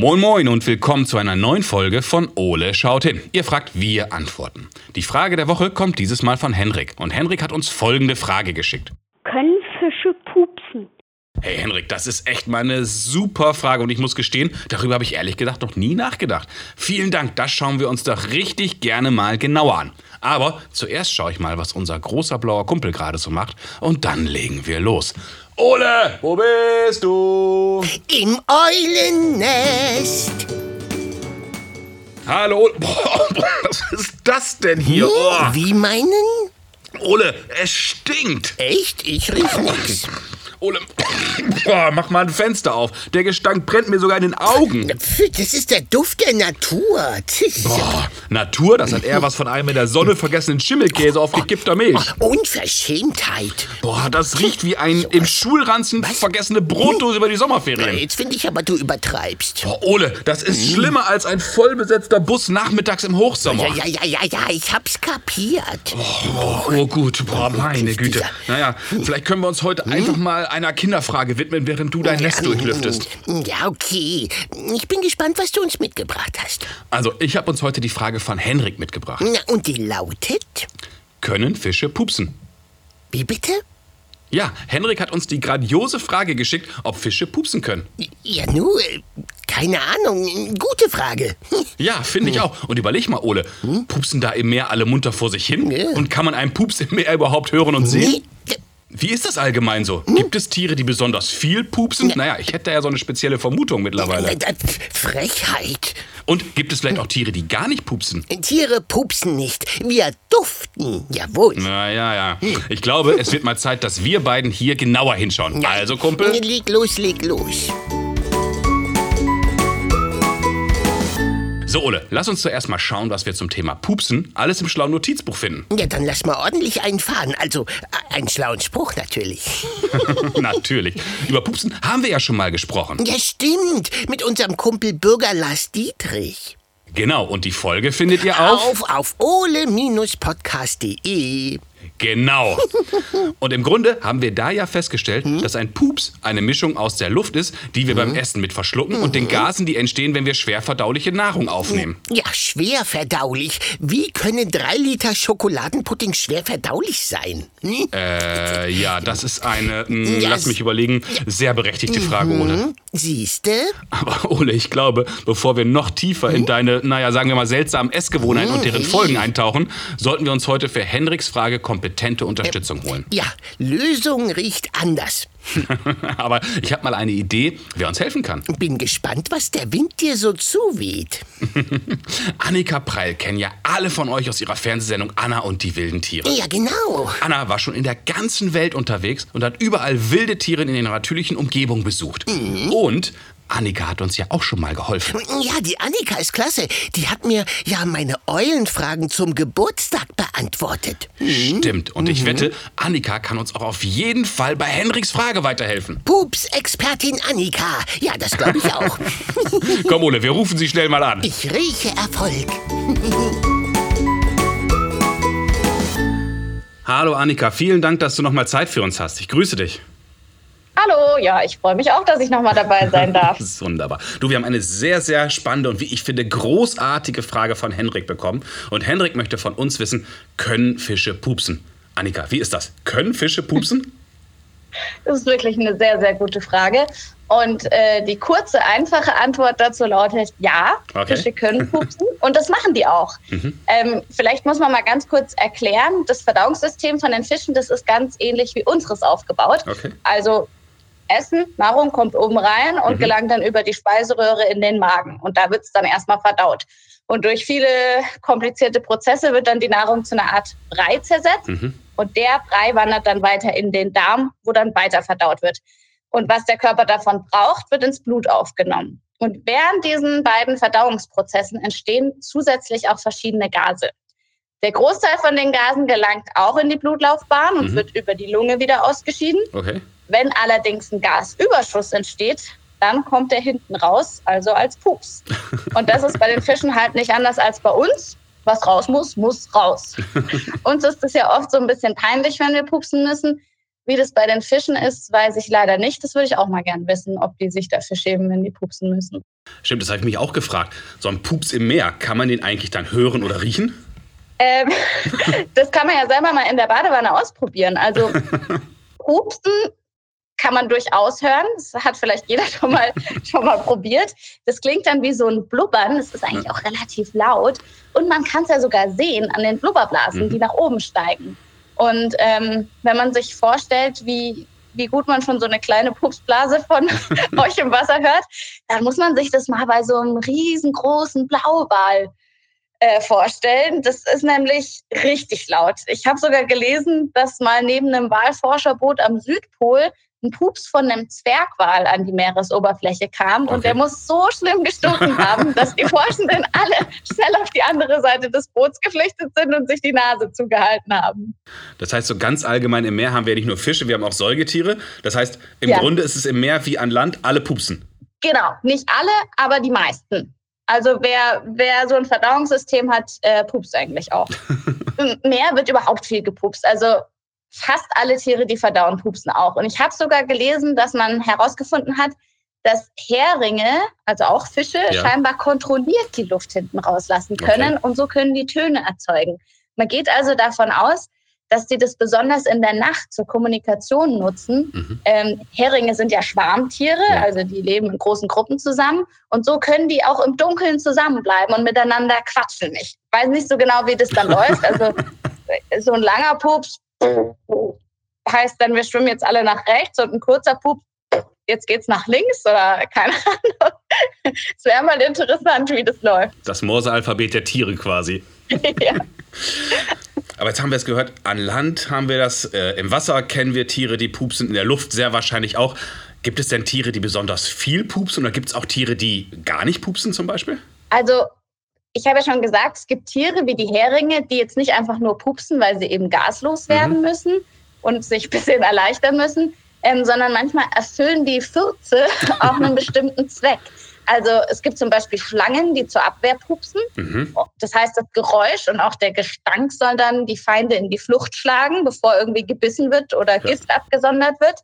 Moin Moin und willkommen zu einer neuen Folge von Ole schaut hin. Ihr fragt, wir antworten. Die Frage der Woche kommt dieses Mal von Henrik. Und Henrik hat uns folgende Frage geschickt. Können Fische pupsen? Hey Henrik, das ist echt mal eine super Frage und ich muss gestehen, darüber habe ich ehrlich gesagt noch nie nachgedacht. Vielen Dank, das schauen wir uns doch richtig gerne mal genauer an. Aber zuerst schaue ich mal, was unser großer blauer Kumpel gerade so macht und dann legen wir los. Ole, wo bist du? Im Eulennest. Hallo, Ole. Boah, was ist das denn hier? Oh, Wie meinen? Ole, es stinkt. Echt? Ich riech nix. Ole, boah, mach mal ein Fenster auf. Der Gestank brennt mir sogar in den Augen. Das ist der Duft der Natur. Boah, Natur, das hat eher was von einem in der Sonne vergessenen Schimmelkäse auf gekippter Milch. Unverschämtheit. Boah, das riecht wie ein im Schulranzen vergessene Brotdose über die Sommerferien. Jetzt finde ich aber, du übertreibst. Boah, Ole, das ist schlimmer als ein vollbesetzter Bus nachmittags im Hochsommer. Ja, ja, ja, ja, ja, ich hab's kapiert. Oh, oh gut, boah, meine Güte. Naja, vielleicht können wir uns heute einfach mal einer Kinderfrage widmen, während du dein Nest durchlüftest. Ja, okay. Ich bin gespannt, was du uns mitgebracht hast. Also, ich habe uns heute die Frage von Henrik mitgebracht. Na, und die lautet? Können Fische pupsen? Wie bitte? Ja, Henrik hat uns die grandiose Frage geschickt, ob Fische pupsen können. Ja, nur, äh, keine Ahnung. Gute Frage. Ja, finde ich auch. Und überleg mal, Ole, pupsen da im Meer alle munter vor sich hin? Ja. Und kann man einen Pups im Meer überhaupt hören und sehen? Nee, Wie ist das allgemein so? Gibt es Tiere, die besonders viel pupsen? Naja, ich hätte ja so eine spezielle Vermutung mittlerweile. äh, Frechheit. Und gibt es vielleicht auch Tiere, die gar nicht pupsen? Tiere pupsen nicht. Wir duften. Jawohl. Na ja, ja. Ich glaube, es wird mal Zeit, dass wir beiden hier genauer hinschauen. Also, Kumpel. Leg los, leg los. So, Ole, lass uns zuerst mal schauen, was wir zum Thema Pupsen alles im schlauen Notizbuch finden. Ja, dann lass mal ordentlich einfahren. Also, äh, einen schlauen Spruch natürlich. Natürlich. Über Pupsen haben wir ja schon mal gesprochen. Ja, stimmt. Mit unserem Kumpel Bürger Lars Dietrich. Genau, und die Folge findet ihr auf. Auf, auf ole-podcast.de. Genau. Und im Grunde haben wir da ja festgestellt, dass ein Pups eine Mischung aus der Luft ist, die wir beim Essen mit verschlucken und den Gasen, die entstehen, wenn wir schwer verdauliche Nahrung aufnehmen. Ja, schwer verdaulich. Wie können drei Liter Schokoladenpudding schwer verdaulich sein? Hm? Äh, ja, das ist eine, mh, Ja, lass mich überlegen, sehr berechtigte Frage, Ole. Siehste? Aber Ole, ich glaube, bevor wir noch tiefer in deine, naja, sagen wir mal, seltsamen Essgewohnheiten und deren Folgen eintauchen, sollten wir uns heute für Henriks Frage kompetente Unterstützung holen. Ja, Lösung riecht anders. Aber ich habe mal eine Idee, wer uns helfen kann. Bin gespannt, was der Wind dir so zuweht. Annika Preil kennen ja alle von euch aus ihrer Fernsehsendung Anna und die wilden Tiere. Ja, genau. Anna war schon in der ganzen Welt unterwegs und hat überall wilde Tiere in ihrer natürlichen Umgebung besucht. Und Annika hat uns ja auch schon mal geholfen. Ja, die Annika ist klasse. Die hat mir ja meine Eulenfragen zum Geburtstag beantwortet. Stimmt. Und ich wette, Annika kann uns auch auf jeden Fall bei Henriks Frage weiterhelfen. Pups-Expertin Annika. Ja, das glaube ich auch. Komm, Ole, wir rufen sie schnell mal an. Ich rieche Erfolg. Hallo Annika, vielen Dank, dass du noch mal Zeit für uns hast. Ich grüße dich. Hallo, ja, ich freue mich auch, dass ich nochmal dabei sein darf. Das ist wunderbar. Du, wir haben eine sehr, sehr spannende und wie ich finde großartige Frage von Henrik bekommen. Und Henrik möchte von uns wissen, können Fische pupsen? Annika, wie ist das? Können Fische pupsen? Das ist wirklich eine sehr, sehr gute Frage. Und äh, die kurze, einfache Antwort dazu lautet ja, Okay. Fische können pupsen und das machen die auch. Ähm, vielleicht muss man mal ganz kurz erklären, das Verdauungssystem von den Fischen, das ist ganz ähnlich wie unseres aufgebaut. Okay. Also Essen, Nahrung kommt oben rein und gelangt dann über die Speiseröhre in den Magen. Und da wird es dann erstmal verdaut. Und durch viele komplizierte Prozesse wird dann die Nahrung zu einer Art Brei zersetzt. Und der Brei wandert dann weiter in den Darm, wo dann weiter verdaut wird. Und was der Körper davon braucht, wird ins Blut aufgenommen. Und während diesen beiden Verdauungsprozessen entstehen zusätzlich auch verschiedene Gase. Der Großteil von den Gasen gelangt auch in die Blutlaufbahn und wird über die Lunge wieder ausgeschieden. Okay. Wenn allerdings ein Gasüberschuss entsteht, dann kommt der hinten raus, also als Pups. Und das ist bei den Fischen halt nicht anders als bei uns. Was raus muss, muss raus. Uns ist es ja oft so ein bisschen peinlich, wenn wir pupsen müssen. Wie das bei den Fischen ist, weiß ich leider nicht. Das würde ich auch mal gern wissen, ob die sich dafür schämen, wenn die pupsen müssen. Stimmt, das habe ich mich auch gefragt. So ein Pups im Meer, kann man den eigentlich dann hören oder riechen? Ähm, das kann man ja selber mal in der Badewanne ausprobieren. Also pupsen kann man durchaus hören. Das hat vielleicht jeder schon mal, schon mal probiert. Das klingt dann wie so ein Blubbern. Das ist eigentlich auch relativ laut. Und man kann es ja sogar sehen an den Blubberblasen, die nach oben steigen. Und ähm, wenn man sich vorstellt, wie, wie gut man schon so eine kleine Pupsblase von euch im Wasser hört, dann muss man sich das mal bei so einem riesengroßen Blauwal äh, vorstellen. Das ist nämlich richtig laut. Ich habe sogar gelesen, dass mal neben einem Walforscherboot am Südpol ein Pups von einem Zwergwal an die Meeresoberfläche kam und Okay. der muss so schlimm gestunken haben, dass die Forschenden alle schnell auf die andere Seite des Boots geflüchtet sind und sich die Nase zugehalten haben. Das heißt, so ganz allgemein im Meer haben wir nicht nur Fische, wir haben auch Säugetiere. Das heißt, im Ja. Grunde ist es im Meer wie an Land, alle pupsen. Genau, nicht alle, aber die meisten. Also wer, wer so ein Verdauungssystem hat, äh, pupst eigentlich auch. Im Meer wird überhaupt viel gepupst. Also fast alle Tiere, die verdauen, pupsen auch. Und ich habe sogar gelesen, dass man herausgefunden hat, dass Heringe, also auch Fische, Ja. scheinbar kontrolliert die Luft hinten rauslassen können und so können die Töne erzeugen. Man geht also davon aus, dass die das besonders in der Nacht zur Kommunikation nutzen. Mhm. Ähm, Heringe sind ja Schwarmtiere, Ja. also die leben in großen Gruppen zusammen und so können die auch im Dunkeln zusammenbleiben und miteinander quatschen. Ich weiß nicht so genau, wie das dann läuft. Also so ein langer Pups heißt dann, wir schwimmen jetzt alle nach rechts und ein kurzer Pups, jetzt geht's nach links oder keine Ahnung. Es wäre mal interessant, wie das läuft. Das Morsealphabet der Tiere quasi. ja. Aber jetzt haben wir es gehört, an Land haben wir das, äh, im Wasser kennen wir Tiere, die pupsen, in der Luft sehr wahrscheinlich auch. Gibt es denn Tiere, die besonders viel pupsen oder gibt es auch Tiere, die gar nicht pupsen zum Beispiel? Also, ich habe ja schon gesagt, es gibt Tiere wie die Heringe, die jetzt nicht einfach nur pupsen, weil sie eben gaslos werden müssen und sich ein bisschen erleichtern müssen, ähm, sondern manchmal erfüllen die Fürze auch einen bestimmten Zweck. Also es gibt zum Beispiel Schlangen, die zur Abwehr pupsen. Mhm. Das heißt, das Geräusch und auch der Gestank soll dann die Feinde in die Flucht schlagen, bevor irgendwie gebissen wird oder Gift abgesondert wird.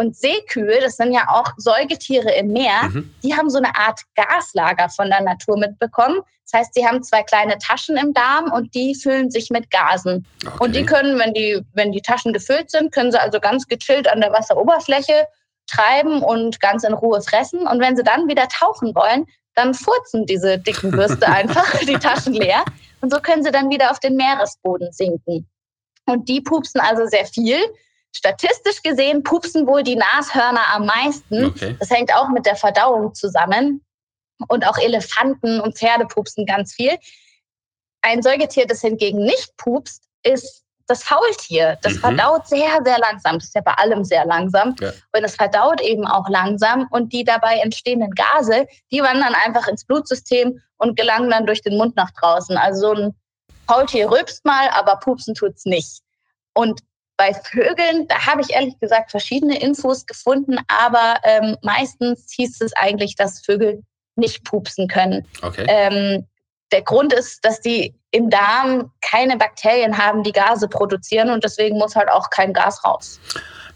Und Seekühe, das sind ja auch Säugetiere im Meer, Mhm. die haben so eine Art Gaslager von der Natur mitbekommen. Das heißt, sie haben zwei kleine Taschen im Darm und die füllen sich mit Gasen. Und die Okay. können, wenn die, wenn die Taschen gefüllt sind, können sie also ganz gechillt an der Wasseroberfläche treiben und ganz in Ruhe fressen. Und wenn sie dann wieder tauchen wollen, dann furzen diese dicken Würste einfach die Taschen leer. Und so können sie dann wieder auf den Meeresboden sinken. Und die pupsen also sehr viel. Statistisch gesehen pupsen wohl die Nashörner am meisten. Okay. Das hängt auch mit der Verdauung zusammen. Und auch Elefanten und Pferde pupsen ganz viel. Ein Säugetier, das hingegen nicht pupst, ist das Faultier. Das Mhm. verdaut sehr, sehr langsam. Das ist ja bei allem sehr langsam. Ja. Und es verdaut eben auch langsam. Und die dabei entstehenden Gase, die wandern einfach ins Blutsystem und gelangen dann durch den Mund nach draußen. Also so ein Faultier rülpst mal, aber pupsen tut's nicht. Und bei Vögeln, da habe ich ehrlich gesagt verschiedene Infos gefunden, aber ähm, meistens hieß es eigentlich, dass Vögel nicht pupsen können. Okay. Ähm, der Grund ist, dass die im Darm keine Bakterien haben, die Gase produzieren und deswegen muss halt auch kein Gas raus.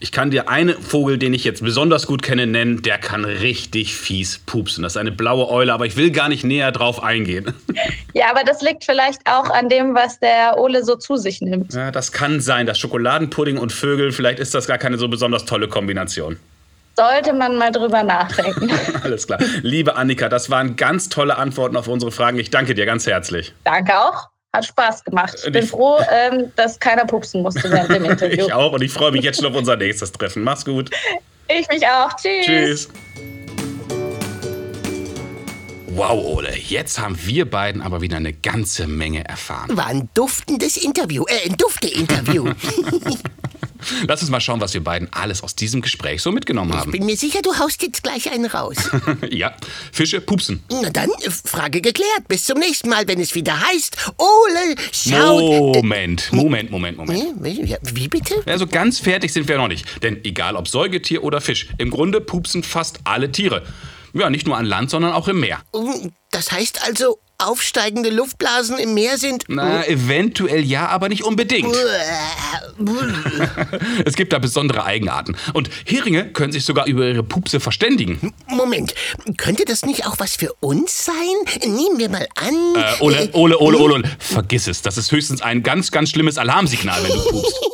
Ich kann dir einen Vogel, den ich jetzt besonders gut kenne, nennen, der kann richtig fies pupsen. Das ist eine blaue Eule, aber ich will gar nicht näher drauf eingehen. Ja, aber das liegt vielleicht auch an dem, was der Ole so zu sich nimmt. Ja, das kann sein, dass Schokoladenpudding und Vögel, vielleicht ist das gar keine so besonders tolle Kombination. Sollte man mal drüber nachdenken. Alles klar. Liebe Annika, das waren ganz tolle Antworten auf unsere Fragen. Ich danke dir ganz herzlich. Danke auch. Hat Spaß gemacht. Ich bin ich- froh, ähm, dass keiner pupsen musste während dem Interview. Ich auch und ich freue mich jetzt schon auf unser nächstes Treffen. Mach's gut. Ich mich auch. Tschüss. Tschüss. Wow, Ole, jetzt haben wir beiden aber wieder eine ganze Menge erfahren. War ein duftendes Interview, äh, ein Dufte-Interview. Lass uns mal schauen, was wir beiden alles aus diesem Gespräch so mitgenommen haben. Bin mir sicher, du haust jetzt gleich einen raus. Ja, Fische pupsen. Na dann, äh, Frage geklärt. Bis zum nächsten Mal, wenn es wieder heißt, Ole schaut... Moment, Moment, Moment, Moment. Äh, wie- bitte? Also ganz fertig sind wir noch nicht. Denn egal ob Säugetier oder Fisch, im Grunde pupsen fast alle Tiere. Ja, nicht nur an Land, sondern auch im Meer. Mm, Das heißt also, aufsteigende Luftblasen im Meer sind? Na, eventuell ja, aber nicht unbedingt. Es gibt da besondere Eigenarten. Und Heringe können sich sogar über ihre Pupse verständigen. Moment, könnte das nicht auch was für uns sein? Nehmen wir mal an. Äh, Ole, Ole, Ole, Ole, Ole, vergiss es. Das ist höchstens ein ganz, ganz schlimmes Alarmsignal, wenn du pupst.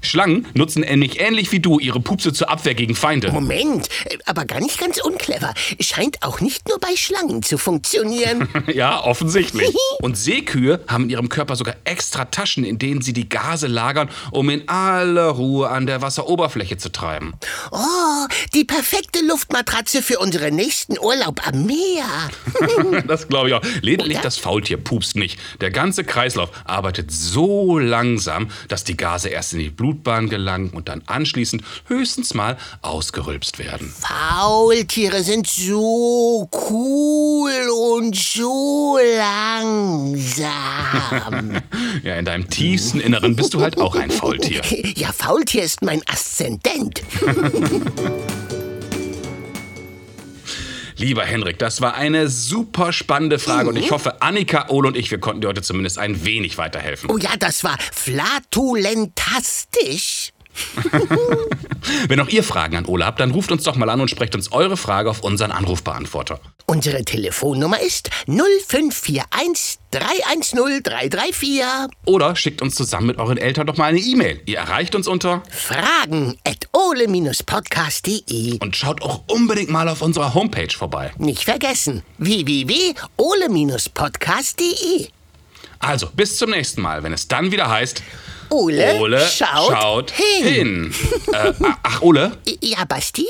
Schlangen nutzen nämlich ähnlich wie du ihre Pupse zur Abwehr gegen Feinde. Moment, aber gar nicht ganz unclever. Scheint auch nicht nur bei Schlangen zu funktionieren. Ja, offensichtlich. Und Seekühe haben in ihrem Körper sogar extra Taschen, in denen sie die Gase lagern, um in aller Ruhe an der Wasseroberfläche zu treiben. Oh, die perfekte Luftmatratze für unseren nächsten Urlaub am Meer. Das glaube ich auch. Lediglich das Faultier pupst nicht. Der ganze Kreislauf arbeitet so langsam, dass die Gase erst in die Blutbahn gelangen und dann anschließend höchstens mal ausgerülpst werden. Faultiere sind so cool und so langsam. Ja, in deinem tiefsten Inneren bist du halt auch ein Faultier. Ja, Faultier ist mein Aszendent. Lieber Henrik, das war eine super spannende Frage und ich hoffe, Annika, Ole und ich, wir konnten dir heute zumindest ein wenig weiterhelfen. Oh ja, das war flatulentastisch. Wenn auch ihr Fragen an Ole habt, dann ruft uns doch mal an und sprecht uns eure Frage auf unseren Anrufbeantworter. Unsere Telefonnummer ist 0541 310 334. Oder schickt uns zusammen mit euren Eltern doch mal eine E-Mail. Ihr erreicht uns unter Fragen at ole-podcast.de. und schaut auch unbedingt mal auf unserer Homepage vorbei. Nicht vergessen, www.ole-podcast.de. Also, bis zum nächsten Mal, wenn es dann wieder heißt, Ole, Ole schaut, hin. hin. äh, ach, Ole, Ja, Basti?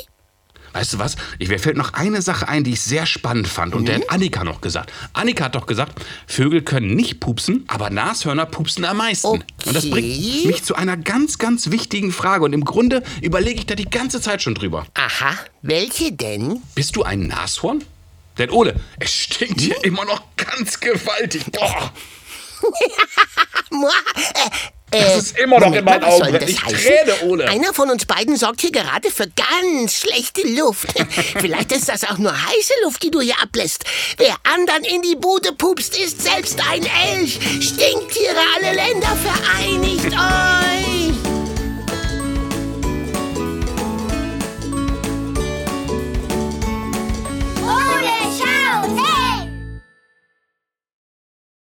weißt du was? Ich, mir fällt noch eine Sache ein, die ich sehr spannend fand und der hat Annika noch gesagt. Annika hat doch gesagt, Vögel können nicht pupsen, aber Nashörner pupsen am meisten. Und das bringt Okay. mich zu einer ganz, ganz wichtigen Frage und im Grunde überlege ich da die ganze Zeit schon drüber. Aha, welche denn? Bist du ein Nashorn? Denn Ole, es stinkt hier immer noch ganz gewaltig. Boah, Mua, äh, das ist immer noch Moment in meinen Augen. das. Ich heißen? träne, Ole. Einer von uns beiden sorgt hier gerade für ganz schlechte Luft. Vielleicht ist das auch nur heiße Luft, die du hier ablässt. Wer anderen in die Bude pupst, ist selbst ein Elch. Stinktiere alle Länder vereint.